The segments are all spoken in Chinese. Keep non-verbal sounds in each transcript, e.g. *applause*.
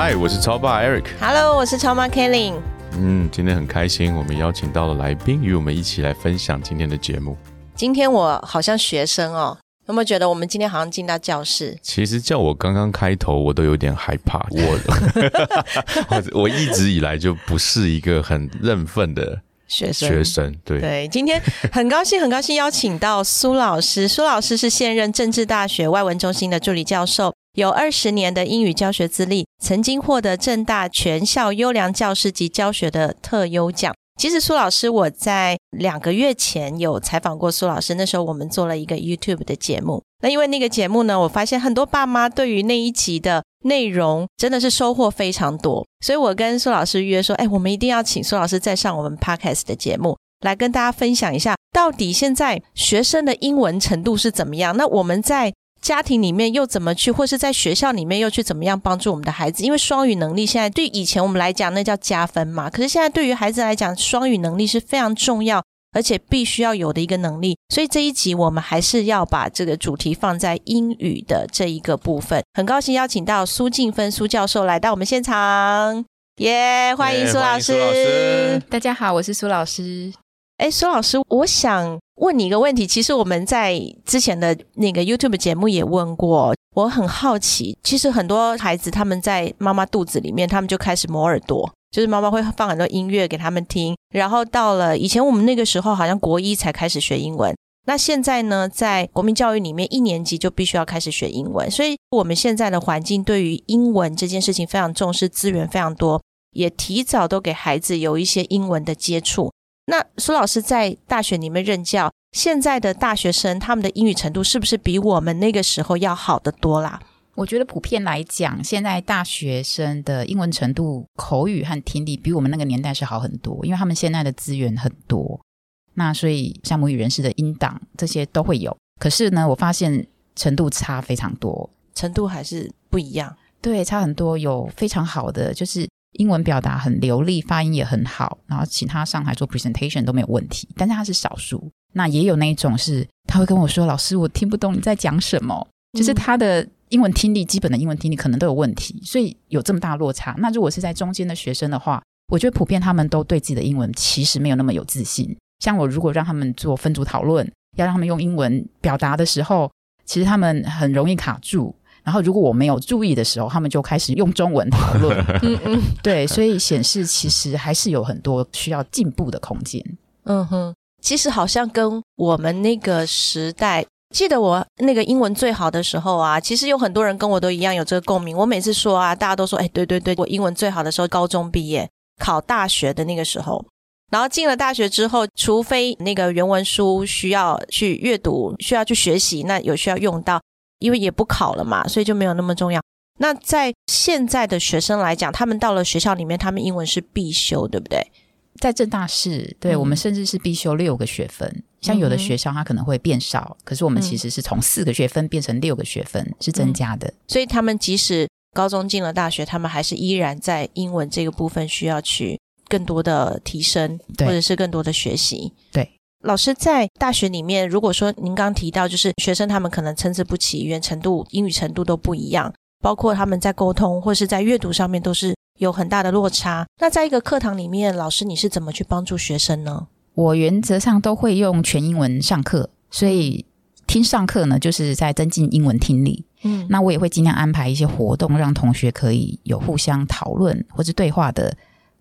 嗨，我是超爸 Eric。Hello，我是超妈 Kelly。嗯，今天很开心，我们邀请到了来宾，与我们一起来分享今天的节目。今天我好像学生哦，有没有觉得我们今天好像进到教室？其实叫我刚刚开头，我都有点害怕。我我 *laughs* 一直以来就不是一个很认份的学生。学生，对对，今天很高兴，很高兴邀请到苏老师。苏老师是现任政治大学外文中心的助理教授。有二十年的英语教学资历，曾经获得正大全校优良教师及教学的特优奖。其实苏老师，我在两个月前有采访过苏老师，那时候我们做了一个 YouTube 的节目。那因为那个节目呢，我发现很多爸妈对于那一集的内容真的是收获非常多，所以我跟苏老师约说，哎，我们一定要请苏老师再上我们 Podcast 的节目，来跟大家分享一下，到底现在学生的英文程度是怎么样。那我们在家庭里面又怎么去，或是在学校里面又去怎么样帮助我们的孩子？因为双语能力现在对以前我们来讲那叫加分嘛，可是现在对于孩子来讲，双语能力是非常重要，而且必须要有的一个能力。所以这一集我们还是要把这个主题放在英语的这一个部分。很高兴邀请到苏静芬苏教授来到我们现场，耶！欢迎苏老师。大家好，我是苏老师。哎，苏老师，我想问你一个问题。其实我们在之前的那个 YouTube 节目也问过，我很好奇。其实很多孩子他们在妈妈肚子里面，他们就开始磨耳朵，就是妈妈会放很多音乐给他们听。然后到了以前我们那个时候，好像国一才开始学英文。那现在呢，在国民教育里面，一年级就必须要开始学英文。所以我们现在的环境对于英文这件事情非常重视，资源非常多，也提早都给孩子有一些英文的接触。那苏老师在大学里面任教，现在的大学生他们的英语程度是不是比我们那个时候要好得多啦？我觉得普遍来讲，现在大学生的英文程度、口语和听力比我们那个年代是好很多，因为他们现在的资源很多。那所以像母语人士的音档这些都会有，可是呢，我发现程度差非常多，程度还是不一样。对，差很多，有非常好的就是。英文表达很流利，发音也很好，然后请他上台做 presentation 都没有问题。但是他是少数，那也有那一种是他会跟我说：“老师，我听不懂你在讲什么。”就是他的英文听力，基本的英文听力可能都有问题，所以有这么大落差。那如果是在中间的学生的话，我觉得普遍他们都对自己的英文其实没有那么有自信。像我如果让他们做分组讨论，要让他们用英文表达的时候，其实他们很容易卡住。然后，如果我没有注意的时候，他们就开始用中文讨论。*laughs* 嗯嗯，对，所以显示其实还是有很多需要进步的空间。嗯哼，其实好像跟我们那个时代，记得我那个英文最好的时候啊，其实有很多人跟我都一样有这个共鸣。我每次说啊，大家都说，哎，对对对，我英文最好的时候，高中毕业考大学的那个时候，然后进了大学之后，除非那个原文书需要去阅读，需要去学习，那有需要用到。因为也不考了嘛，所以就没有那么重要。那在现在的学生来讲，他们到了学校里面，他们英文是必修，对不对？在正大是，对我们甚至是必修六个学分。像有的学校它可能会变少，可是我们其实是从四个学分变成六个学分，是增加的。所以他们即使高中进了大学，他们还是依然在英文这个部分需要去更多的提升，或者是更多的学习。对。老师在大学里面，如果说您刚提到，就是学生他们可能参差不齐，语言程度、英语程度都不一样，包括他们在沟通或是在阅读上面都是有很大的落差。那在一个课堂里面，老师你是怎么去帮助学生呢？我原则上都会用全英文上课，所以听上课呢，就是在增进英文听力。嗯，那我也会尽量安排一些活动，让同学可以有互相讨论或是对话的。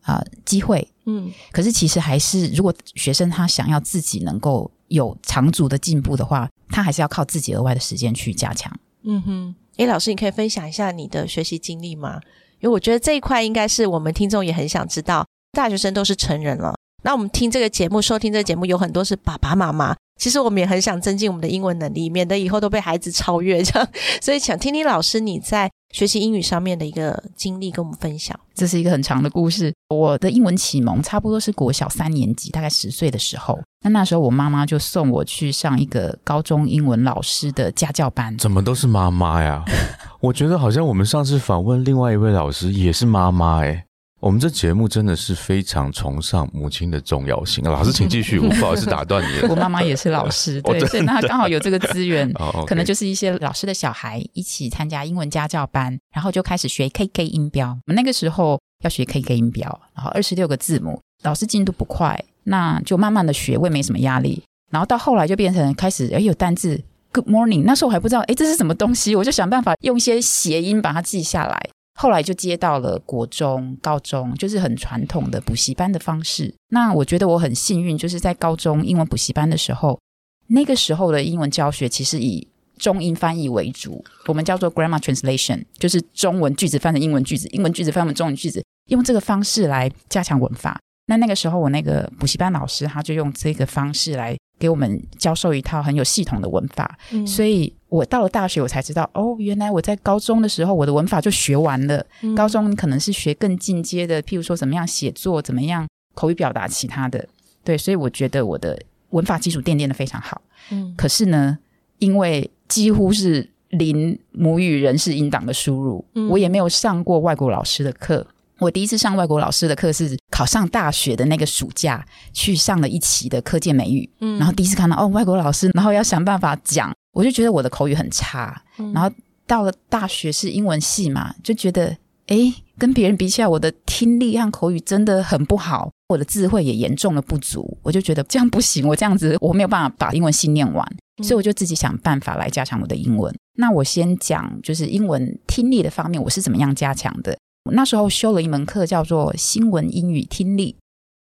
啊，机会，嗯，可是其实还是，如果学生他想要自己能够有长足的进步的话，他还是要靠自己额外的时间去加强。嗯哼，诶，老师，你可以分享一下你的学习经历吗？因为我觉得这一块应该是我们听众也很想知道。大学生都是成人了，那我们听这个节目、收听这个节目，有很多是爸爸妈妈，其实我们也很想增进我们的英文能力，免得以后都被孩子超越这样。所以想听听老师你在学习英语上面的一个经历，跟我们分享。这是一个很长的故事。我的英文启蒙差不多是国小三年级，大概十岁的时候。那那时候我妈妈就送我去上一个高中英文老师的家教班。怎么都是妈妈呀？*laughs* 我觉得好像我们上次访问另外一位老师也是妈妈哎。我们这节目真的是非常崇尚母亲的重要性。老师，请继续，*laughs* 我不好意思打断你。我妈妈也是老师，*laughs* 对，所以那刚好有这个资源，*laughs* 哦可能就是一些老师的小孩一起参加英文家教班，然后就开始学 KK 音标。我们那个时候要学 KK 音标，然后二十六个字母，老师进度不快，那就慢慢的学，我也没什么压力。然后到后来就变成开始，哎，有单字 Good morning，那时候我还不知道，哎，这是什么东西，我就想办法用一些谐音把它记下来。后来就接到了国中、高中，就是很传统的补习班的方式。那我觉得我很幸运，就是在高中英文补习班的时候，那个时候的英文教学其实以中英翻译为主，我们叫做 grammar translation，就是中文句子翻成英文句子，英文句子翻成中文句子，用这个方式来加强文法。那那个时候，我那个补习班老师他就用这个方式来给我们教授一套很有系统的文法，所以我到了大学，我才知道哦，原来我在高中的时候，我的文法就学完了。高中可能是学更进阶的，譬如说怎么样写作，怎么样口语表达，其他的。对，所以我觉得我的文法基础奠定的非常好。嗯，可是呢，因为几乎是零母语人士音档的输入，我也没有上过外国老师的课。我第一次上外国老师的课是考上大学的那个暑假，去上了一期的课件美语，嗯，然后第一次看到哦外国老师，然后要想办法讲，我就觉得我的口语很差，然后到了大学是英文系嘛，就觉得诶跟别人比起来，我的听力和口语真的很不好，我的智慧也严重的不足，我就觉得这样不行，我这样子我没有办法把英文系念完，所以我就自己想办法来加强我的英文。那我先讲就是英文听力的方面，我是怎么样加强的。那时候修了一门课叫做新闻英语听力，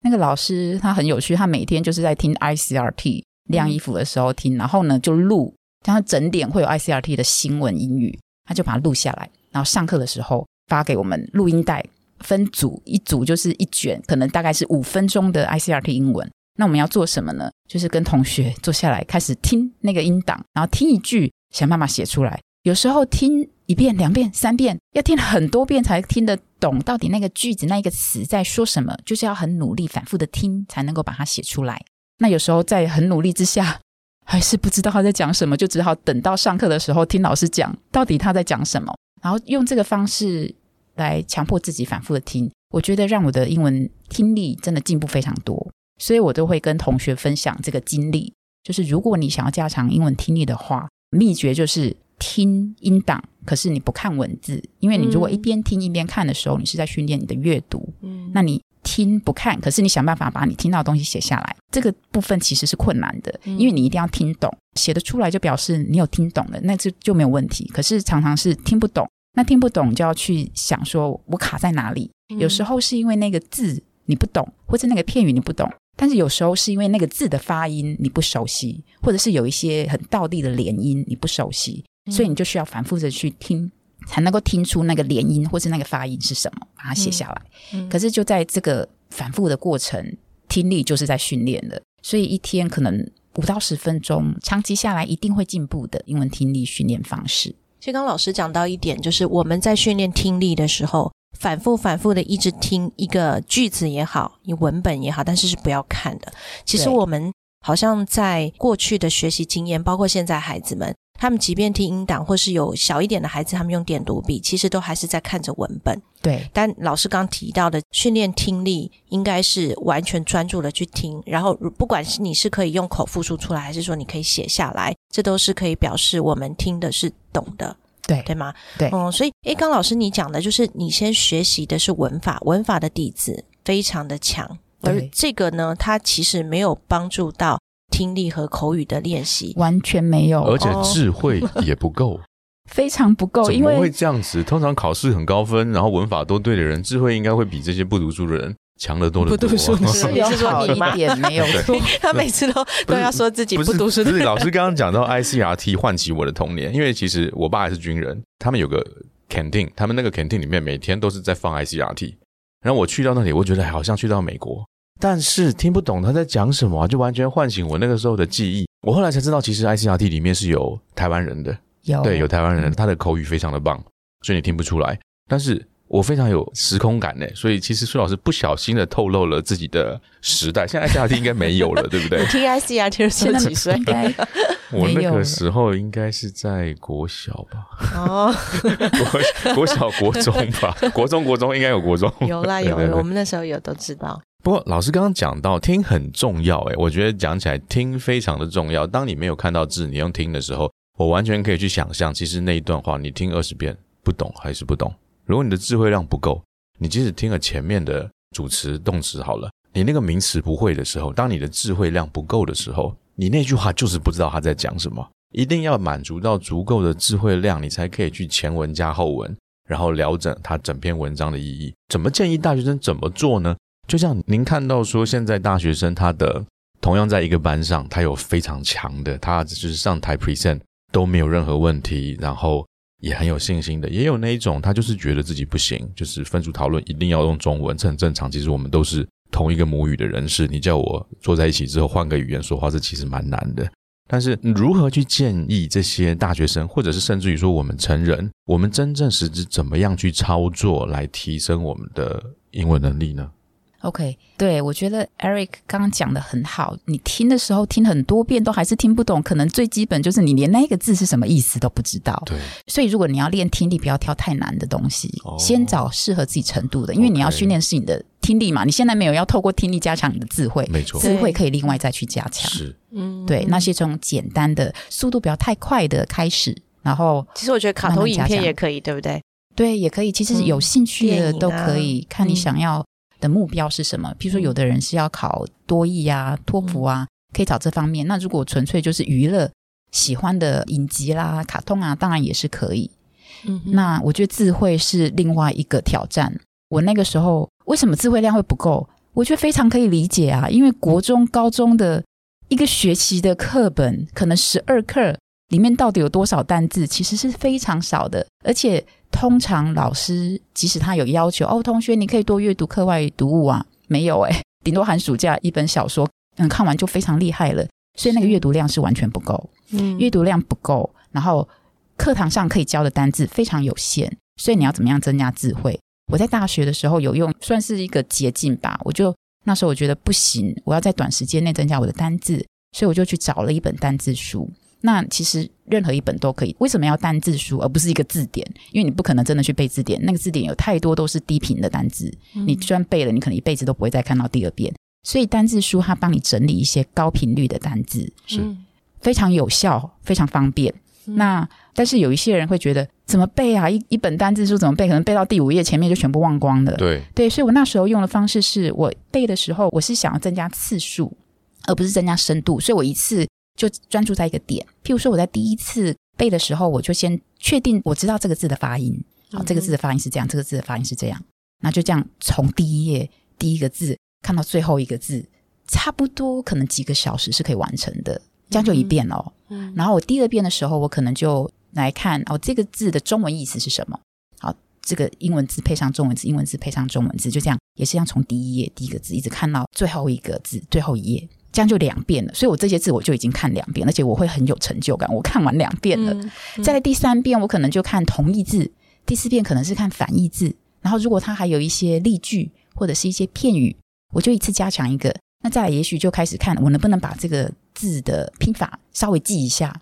那个老师他很有趣，他每天就是在听 ICRT 晾衣服的时候听，然后呢就录，然后整点会有 ICRT 的新闻英语，他就把它录下来，然后上课的时候发给我们录音带，分组，一组就是一卷，可能大概是五分钟的 ICRT 英文。那我们要做什么呢？就是跟同学坐下来开始听那个音档，然后听一句，想办法写出来。有时候听。一遍、两遍、三遍，要听很多遍才听得懂到底那个句子、那个词在说什么，就是要很努力、反复的听，才能够把它写出来。那有时候在很努力之下，还是不知道他在讲什么，就只好等到上课的时候听老师讲到底他在讲什么，然后用这个方式来强迫自己反复的听。我觉得让我的英文听力真的进步非常多，所以我都会跟同学分享这个经历。就是如果你想要加强英文听力的话，秘诀就是听音档。可是你不看文字，因为你如果一边听一边看的时候，你是在训练你的阅读。嗯，那你听不看，可是你想办法把你听到的东西写下来，这个部分其实是困难的，因为你一定要听懂，写得出来就表示你有听懂了，那就就没有问题。可是常常是听不懂，那听不懂就要去想说我卡在哪里。有时候是因为那个字你不懂，或者那个片语你不懂，但是有时候是因为那个字的发音你不熟悉，或者是有一些很道地的连音你不熟悉。所以你就需要反复的去听，才能够听出那个连音或是那个发音是什么，把它写下来。可是就在这个反复的过程，听力就是在训练的。所以一天可能五到十分钟，长期下来一定会进步的英文听力训练方式。所以刚老师讲到一点，就是我们在训练听力的时候，反复反复的一直听一个句子也好，你文本也好，但是是不要看的。其实我们好像在过去的学习经验，包括现在孩子们。他们即便听音档，或是有小一点的孩子，他们用点读笔，其实都还是在看着文本。对，但老师刚提到的训练听力，应该是完全专注的去听，然后不管是你是可以用口复述出来，还是说你可以写下来，这都是可以表示我们听的是懂的。对，对吗？对，嗯，所以，诶，刚老师你讲的就是你先学习的是文法，文法的底子非常的强，而这个呢，它其实没有帮助到。听力和口语的练习完全没有，而且智慧 *laughs* 也不够，非常不够。怎么会这样子？通常考试很高分，然后文法都对的人，智慧应该会比这些不读书的人强得多得多。不读书是你是说你一点没有错？*laughs* 他每次都都要说自己不读书。不是老师刚刚讲到 ICRT 唤起我的童年，因为其实我爸还是军人，他们有个 canteen，他们那个 canteen 里面每天都是在放 ICRT，然后我去到那里，我觉得好像去到美国。但是听不懂他在讲什么，就完全唤醒我那个时候的记忆。我后来才知道，其实 ICRT 里面是有台湾人的，有对，有台湾人，他的口语非常的棒，所以你听不出来。但是我非常有时空感呢，所以其实苏老师不小心的透露了自己的时代。现在 ICRT 应该没有了，*laughs* 对不对你？听 ICRT 的时现在候几岁应？*laughs* 该我那个时候应该是在国小吧，哦，*laughs* 国国小国中吧，国中国中应该有国中。有啦有我们那时候有都知道。不过老师刚刚讲到听很重要，诶，我觉得讲起来听非常的重要。当你没有看到字，你用听的时候，我完全可以去想象，其实那一段话你听二十遍不懂还是不懂。如果你的智慧量不够，你即使听了前面的主词动词好了，你那个名词不会的时候，当你的智慧量不够的时候，你那句话就是不知道他在讲什么。一定要满足到足够的智慧量，你才可以去前文加后文，然后了整它整篇文章的意义。怎么建议大学生怎么做呢？就像您看到说，现在大学生他的同样在一个班上，他有非常强的，他就是上台 present 都没有任何问题，然后也很有信心的，也有那一种他就是觉得自己不行，就是分组讨论一定要用中文，这很正常。其实我们都是同一个母语的人士，你叫我坐在一起之后换个语言说话，这其实蛮难的。但是如何去建议这些大学生，或者是甚至于说我们成人，我们真正实质怎么样去操作来提升我们的英文能力呢？OK，对我觉得 Eric 刚刚讲的很好。你听的时候听很多遍都还是听不懂，可能最基本就是你连那个字是什么意思都不知道。对，所以如果你要练听力，不要挑太难的东西，哦先找适合自己程度的，因为你要训练是你的听力嘛。你现在没有要透过听力加强你的智慧，没错，智慧可以另外再去加强。是嗯，对，那些从简单的、速度不要太快的开始，然后其实我觉得卡通影片也可以，对不对？对，也可以。其实有兴趣的都可以，看你嗯想要的目标是什么。譬如说，有的人是要考多译啊、托福啊，可以找这方面。那如果纯粹就是娱乐，喜欢的影集啦、卡通啊，当然也是可以。嗯，那我觉得智慧是另外一个挑战。我那个时候为什么智慧量会不够？我觉得非常可以理解啊，因为国中、高中的一个学期的课本，可能十二课里面到底有多少单字，其实是非常少的。而且通常老师即使他有要求，哦，同学你可以多阅读课外读物啊，没有诶、顶多寒暑假一本小说，嗯，看完就非常厉害了。所以那个阅读量是完全不够。嗯阅读量不够，然后课堂上可以教的单字非常有限，所以你要怎么样增加智慧？我在大学的时候有用，算是一个捷径吧。我就那时候我觉得不行，我要在短时间内增加我的单字，所以我就去找了一本单字书。那其实任何一本都可以，为什么要单字书而不是一个字典？因为你不可能真的去背字典，那个字典有太多都是低频的单字，嗯你就算背了，你可能一辈子都不会再看到第二遍。所以单字书它帮你整理一些高频率的单字，是嗯非常有效，非常方便。那但是有一些人会觉得怎么背啊？一一本单字书怎么背？可能背到第五页，前面就全部忘光了。对，对，所以我那时候用的方式是我背的时候，我是想要增加次数，而不是增加深度，所以我一次就专注在一个点。譬如说我在第一次背的时候，我就先确定我知道这个字的发音，好，这个字的发音是这样，这个字的发音是这样，那就这样从第一页第一个字看到最后一个字，差不多可能几个小时是可以完成的，这样就一遍哦。嗯。然后我第二遍的时候，我可能就来看哦，这个字的中文意思是什么？好，这个英文字配上中文字，英文字配上中文字，就这样，也是一样从第一页第一个字一直看到最后一个字，最后一页，这样就两遍了。所以我这些字我就已经看两遍，而且我会很有成就感，我看完两遍了。嗯再来第三遍，我可能就看同义字；第四遍可能是看反义字。然后如果它还有一些例句或者是一些片语，我就一次加强一个。那再来，也许就开始看我能不能把这个字的拼法稍微记一下，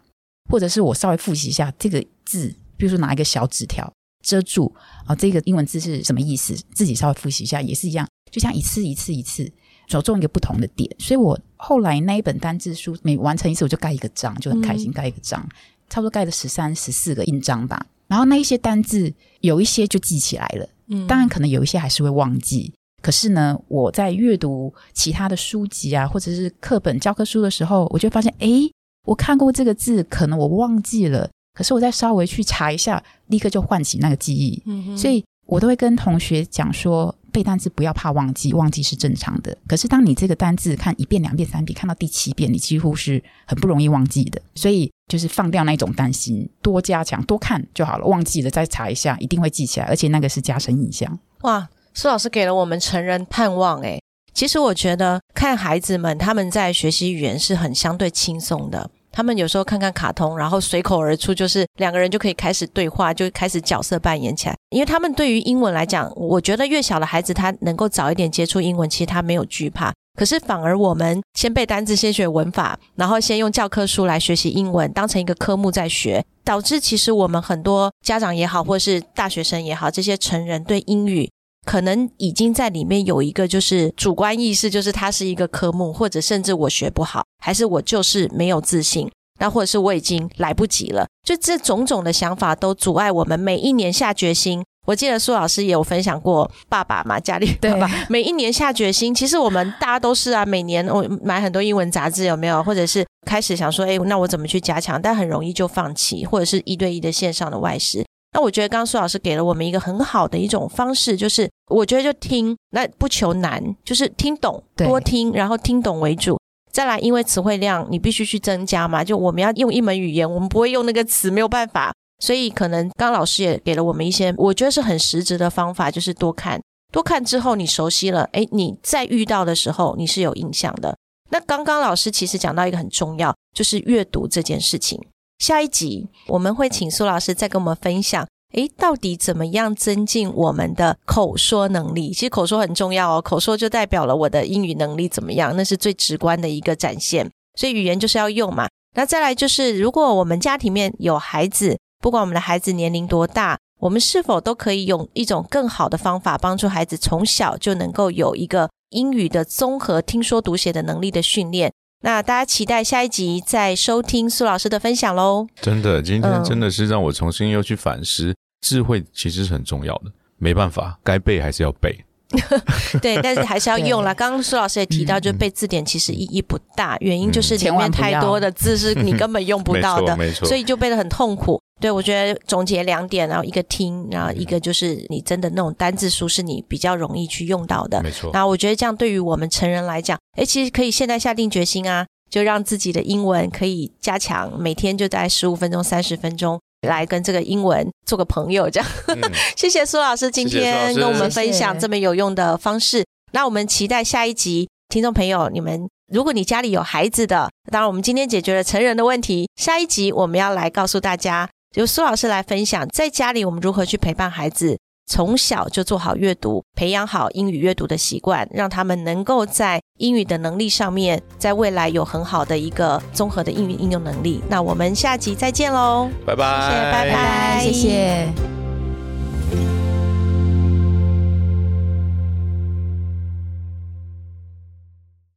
或者是我稍微复习一下这个字，比如说拿一个小纸条遮住啊，这个英文字是什么意思，自己稍微复习一下，也是一样，就像一次一次一次着重一个不同的点。所以我后来那一本单字书每完成一次，我就盖一个章，就很开心，盖一个章。差不多盖了十三、十四个印章吧。然后那一些单字有一些就记起来了，嗯当然可能有一些还是会忘记。可是呢，我在阅读其他的书籍啊，或者是课本教科书的时候，我就发现，诶，我看过这个字，可能我忘记了，可是我再稍微去查一下，立刻就唤起那个记忆。嗯所以我都会跟同学讲说，背单词不要怕忘记，忘记是正常的。可是当你这个单字看一遍、两遍、三遍，看到第七遍，你几乎是很不容易忘记的。所以就是放掉那种担心，多加强、多看就好了。忘记了再查一下，一定会记起来，而且那个是加深印象。哇，苏老师给了我们成人盼望，哎，其实我觉得看孩子们他们在学习语言是很相对轻松的。他们有时候看看卡通，然后随口而出，就是两个人就可以开始对话，就开始角色扮演起来。因为他们对于英文来讲，我觉得越小的孩子他能够早一点接触英文，其实他没有惧怕。可是反而我们先背单字，先学文法，然后先用教科书来学习英文，当成一个科目在学，导致其实我们很多家长也好，或是大学生也好，这些成人对英语。可能已经在里面有一个就是主观意识，就是它是一个科目，或者甚至我学不好，还是我就是没有自信，那或者是我已经来不及了，就这种种的想法都阻碍我们每一年下决心。我记得苏老师也有分享过，爸爸嘛，家里爸爸每一年下决心，其实我们大家都是啊，每年我买很多英文杂志有没有，或者是开始想说，哎，那我怎么去加强？但很容易就放弃，或者是一对一的线上的外事。那我觉得刚刚苏老师给了我们一个很好的一种方式，就是我觉得就听，那不求难，就是听懂，多听，然后听懂为主。再来，因为词汇量你必须去增加嘛，就我们要用一门语言，我们不会用那个词，没有办法。所以可能刚刚老师也给了我们一些，我觉得是很实质的方法，就是多看，多看之后你熟悉了，哎，你再遇到的时候你是有印象的。那刚刚老师其实讲到一个很重要，就是阅读这件事情。下一集我们会请苏老师再跟我们分享，诶，到底怎么样增进我们的口说能力？其实口说很重要哦，口说就代表了我的英语能力怎么样，那是最直观的一个展现。所以语言就是要用嘛。那再来就是，如果我们家庭面有孩子，不管我们的孩子年龄多大，我们是否都可以用一种更好的方法，帮助孩子从小就能够有一个英语的综合听说读写的能力的训练？那大家期待下一集再收听苏老师的分享喽！真的，今天真的是让我重新又去反思，智慧其实是很重要的。没办法，该背还是要背。*laughs* *laughs* 对，但是还是要用了。刚刚苏老师也提到，就背字典其实意义不大，原因就是里面太多的字是你根本用不到的，*laughs* 没错，所以就背得很痛苦。对我觉得总结两点，然后一个听，然后一个就是你真的那种单字书是你比较容易去用到的，没错。然后我觉得这样对于我们成人来讲，哎，其实可以现在下定决心啊，就让自己的英文可以加强，每天就在十五分钟、三十分钟。来跟这个英文做个朋友，这样。*laughs* 谢谢苏老师今天跟我们分享这么有用的方式。那我们期待下一集，听众朋友，你们如果你家里有孩子的，当然我们今天解决了成人的问题，下一集我们要来告诉大家，由苏老师来分享，在家里我们如何去陪伴孩子。从小就做好阅读，培养好英语阅读的习惯，让他们能够在英语的能力上面，在未来有很好的一个综合的英语应用能力。那我们下集再见喽，拜拜，拜拜，谢谢。